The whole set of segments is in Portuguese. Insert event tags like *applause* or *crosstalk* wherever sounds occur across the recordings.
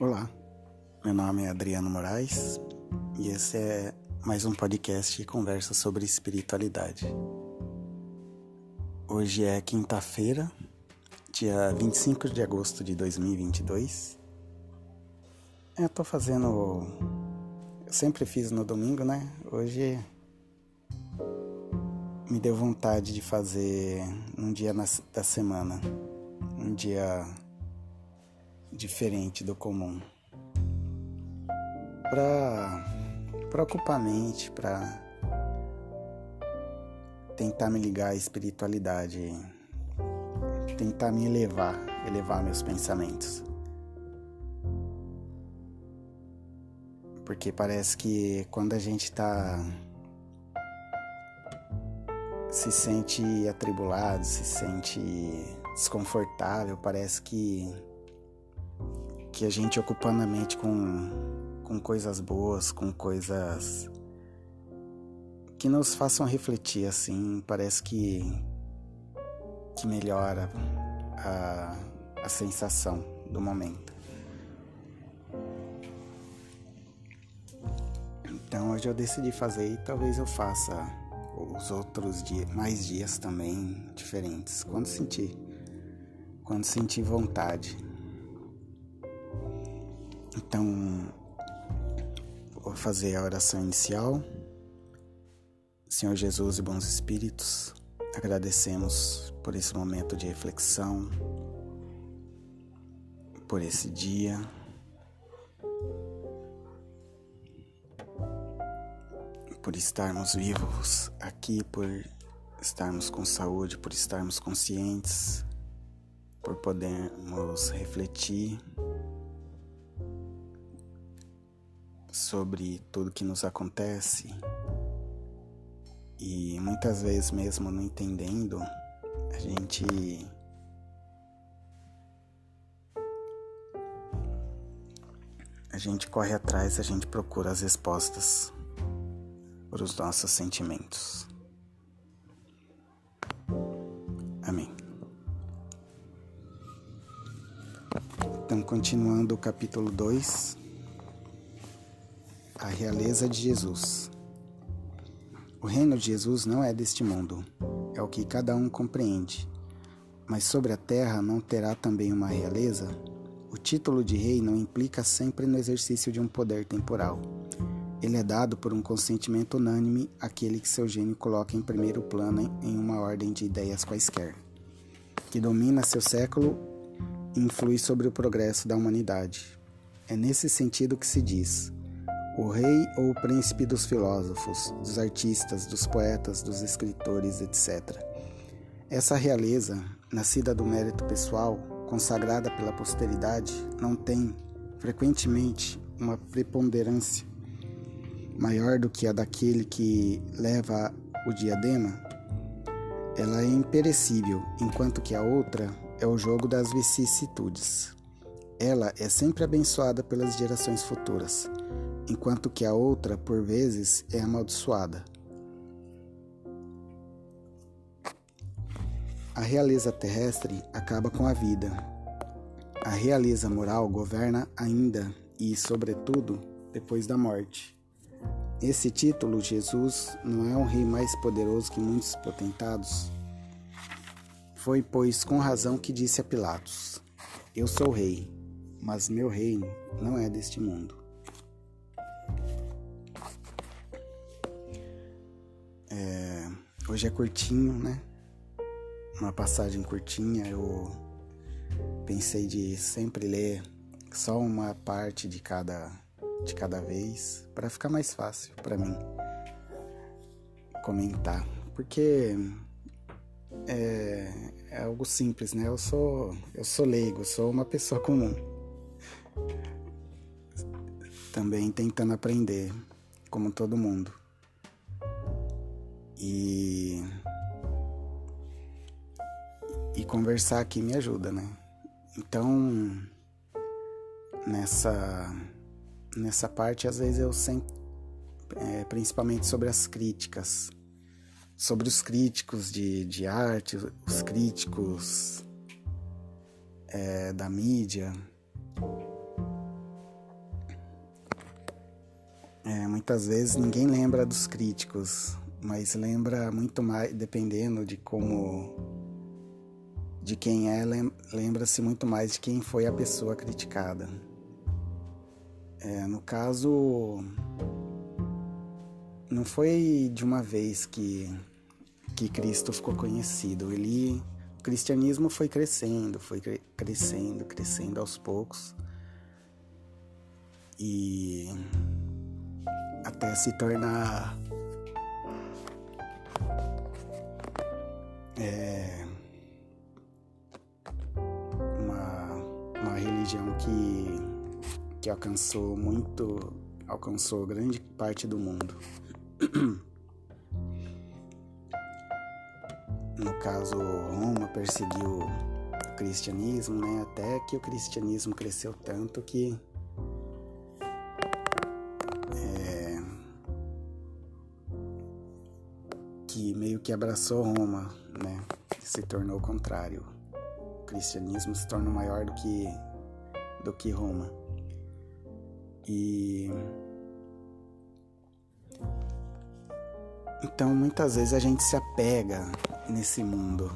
Olá, meu nome é Adriano Moraes e esse é mais um podcast que conversa sobre espiritualidade. Hoje é quinta-feira, dia 25 de agosto de 2022. Eu tô fazendo. Eu sempre fiz no domingo, né? Hoje me deu vontade de fazer um dia da semana, um dia diferente do comum. Para para ocupar a mente, para tentar me ligar à espiritualidade, tentar me elevar, elevar meus pensamentos. Porque parece que quando a gente está se sente atribulado, se sente desconfortável, parece que que a gente ocupando a mente com, com coisas boas, com coisas que nos façam refletir assim, parece que que melhora a, a sensação do momento. Então hoje eu decidi fazer e talvez eu faça os outros dias, mais dias também diferentes, quando sentir, quando sentir vontade. Então, vou fazer a oração inicial. Senhor Jesus e bons espíritos, agradecemos por esse momento de reflexão, por esse dia. Por estarmos vivos aqui, por estarmos com saúde, por estarmos conscientes, por podermos refletir sobre tudo que nos acontece e muitas vezes mesmo não entendendo, a gente a gente corre atrás, a gente procura as respostas para os nossos sentimentos. Amém. Então, continuando o capítulo 2, a realeza de Jesus. O reino de Jesus não é deste mundo, é o que cada um compreende. Mas sobre a terra não terá também uma realeza? O título de rei não implica sempre no exercício de um poder temporal. Ele é dado por um consentimento unânime àquele que seu gênio coloca em primeiro plano em uma ordem de ideias quaisquer, que domina seu século e influi sobre o progresso da humanidade. É nesse sentido que se diz: o rei ou o príncipe dos filósofos, dos artistas, dos poetas, dos escritores, etc. Essa realeza, nascida do mérito pessoal, consagrada pela posteridade, não tem, frequentemente, uma preponderância maior do que a daquele que leva o diadema. Ela é imperecível, enquanto que a outra é o jogo das vicissitudes. Ela é sempre abençoada pelas gerações futuras enquanto que a outra, por vezes, é amaldiçoada. A realeza terrestre acaba com a vida. A realeza moral governa ainda e, sobretudo, depois da morte. Esse título, Jesus, não é um rei mais poderoso que muitos potentados? Foi, pois, com razão que disse a Pilatos: Eu sou rei, mas meu reino não é deste mundo. Hoje é curtinho, né? Uma passagem curtinha. Eu pensei de sempre ler só uma parte de cada de cada vez para ficar mais fácil para mim comentar, porque é, é, algo simples, né? Eu sou eu sou leigo, sou uma pessoa comum. Também tentando aprender, como todo mundo. E e conversar aqui me ajuda, né? Então, nessa nessa parte às vezes eu sempre é, principalmente sobre as críticas, sobre os críticos de, de arte, os críticos é, da mídia, É, muitas vezes ninguém lembra dos críticos, mas lembra muito mais, dependendo de como. de quem é, lembra-se muito mais de quem foi a pessoa criticada. É, no caso, não foi de uma vez que, que Cristo ficou conhecido. Ele, o cristianismo foi crescendo, foi crescendo, crescendo aos poucos. E até se tornar é, uma, uma religião que que alcançou muito, alcançou grande parte do mundo. *clears throat* No caso, Roma perseguiu o cristianismo, né? Até que o cristianismo cresceu tanto que que meio que abraçou Roma, né? Se tornou o contrário. O cristianismo se torna maior do que do que Roma. E então muitas vezes a gente se apega nesse mundo,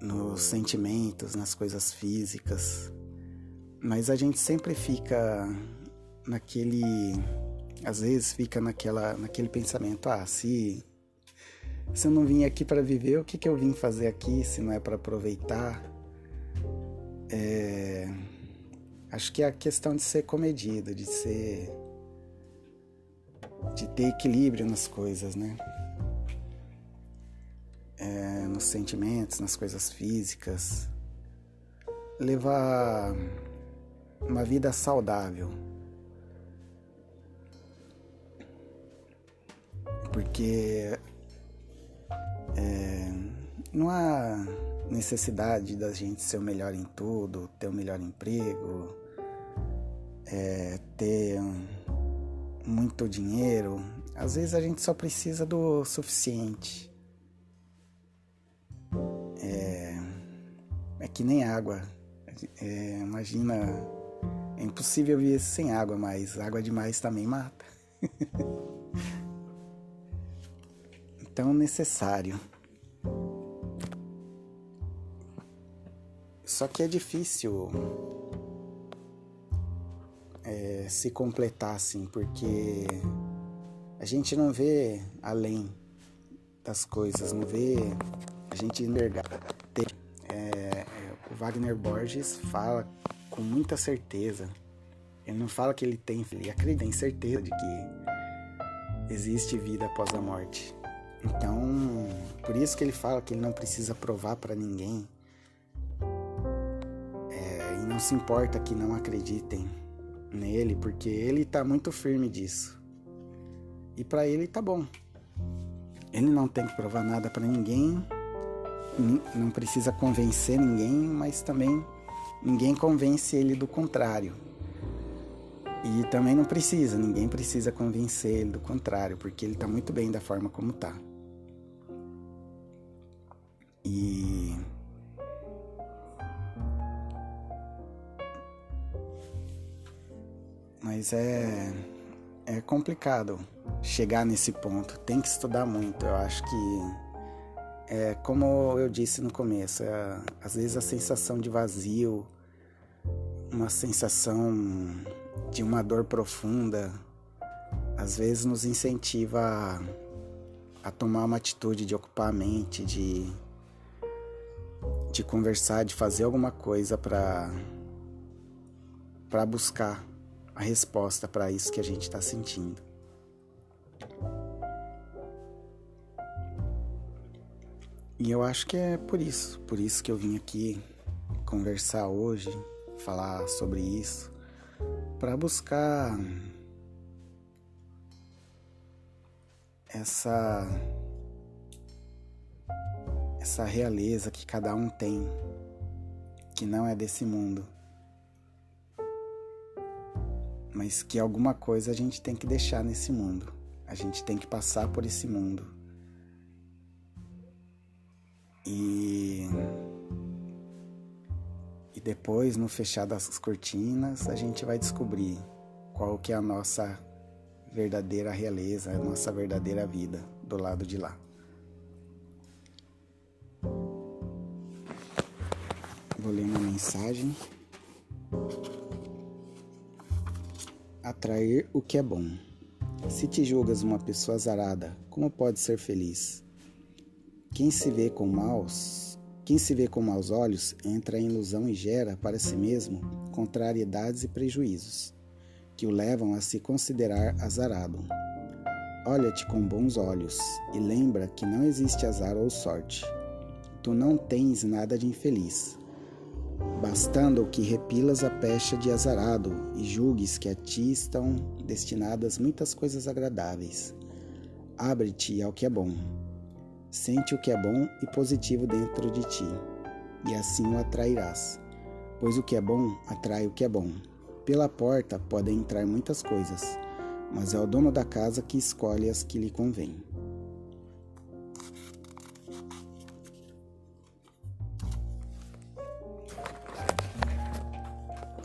nos sentimentos, nas coisas físicas, mas a gente sempre fica naquele, às vezes fica naquela, naquele pensamento, ah, se se eu não vim aqui para viver, o que que eu vim fazer aqui se não é para aproveitar? É Acho que é a questão de ser comedido, de ser. de ter equilíbrio nas coisas, né? É, nos sentimentos, nas coisas físicas. Levar uma vida saudável. Porque é, não há necessidade da gente ser o melhor em tudo, ter o melhor emprego, é, ter muito dinheiro. Às vezes a gente só precisa do suficiente. É, é que nem água. É, imagina, é impossível viver sem água, mas água demais também mata. *laughs* então necessário. Só que é difícil é, se completar assim, porque a gente não vê além das coisas, não vê a gente enxergar. É, o Wagner Borges fala com muita certeza. Ele não fala que ele tem, ele acredita, tem certeza de que existe vida após a morte. Então, por isso que ele fala que ele não precisa provar para ninguém não se importa que não acreditem nele, porque ele está muito firme disso. E para ele tá bom. Ele não tem que provar nada para ninguém, não precisa convencer ninguém, mas também ninguém convence ele do contrário. E também não precisa, ninguém precisa convencer ele do contrário, porque ele está muito bem da forma como está. Mas é, é complicado chegar nesse ponto. Tem que estudar muito. Eu acho que, é, como eu disse no começo, é, às vezes a sensação de vazio, uma sensação de uma dor profunda, às vezes nos incentiva a, a tomar uma atitude de ocupar a mente, de, de conversar, de fazer alguma coisa para para buscar a resposta para isso que a gente está sentindo. E eu acho que é por isso, por isso que eu vim aqui conversar hoje, falar sobre isso, para buscar essa essa realeza que cada um tem, que não é desse mundo mas que alguma coisa a gente tem que deixar nesse mundo. A gente tem que passar por esse mundo. E e depois no fechar das cortinas a gente vai descobrir qual que é a nossa verdadeira realeza, a nossa verdadeira vida do lado de lá. Vou ler uma mensagem. Atrair o que é bom. Se te julgas uma pessoa azarada, como pode ser feliz? Quem se vê com maus, quem se vê com maus olhos, entra em ilusão e gera para si mesmo contrariedades e prejuízos, que o levam a se considerar azarado. Olha-te com bons olhos e lembra que não existe azar ou sorte. Tu não tens nada de infeliz, bastando que repilas a pecha de azarado e julgues que a ti estão destinadas muitas coisas agradáveis. Abre-te ao que é bom. Sente o que é bom e positivo dentro de ti, e assim o atrairás. Pois o que é bom atrai o que é bom. Pela porta podem entrar muitas coisas, mas é o dono da casa que escolhe as que lhe convêm.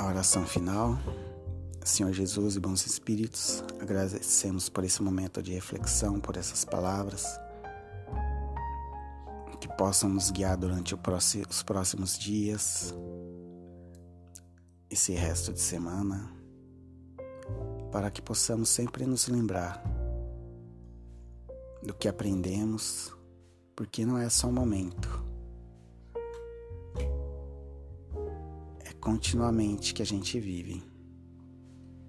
A oração final. Senhor Jesus e bons espíritos, agradecemos por esse momento de reflexão, por essas palavras, que possam nos guiar durante os próximos dias, esse resto de semana, para que possamos sempre nos lembrar do que aprendemos, porque não é só um momento continuamente que a gente vive.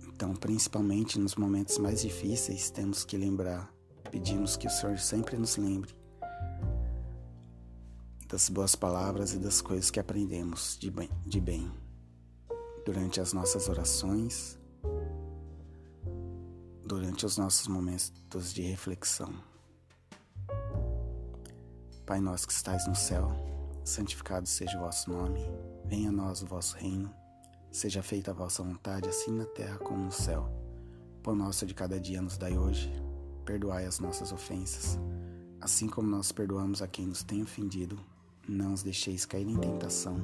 Então, principalmente nos momentos mais difíceis, temos que lembrar, pedimos que o Senhor sempre nos lembre das boas palavras e das coisas que aprendemos de bem, de bem durante as nossas orações, durante os nossos momentos de reflexão. Pai nosso que estais no céu, santificado seja o vosso nome. Venha a nós o vosso reino, seja feita a vossa vontade, assim na terra como no céu. Pão nosso de cada dia nos dai hoje, perdoai as nossas ofensas, assim como nós perdoamos a quem nos tem ofendido. Não os deixeis cair em tentação,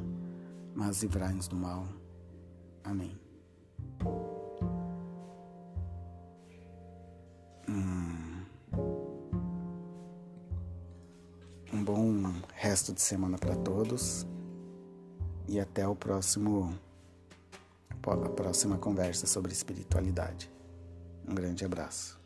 mas livrai-nos do mal. Amém. Um bom resto de semana para todos e até o próximo a próxima conversa sobre espiritualidade. Um grande abraço.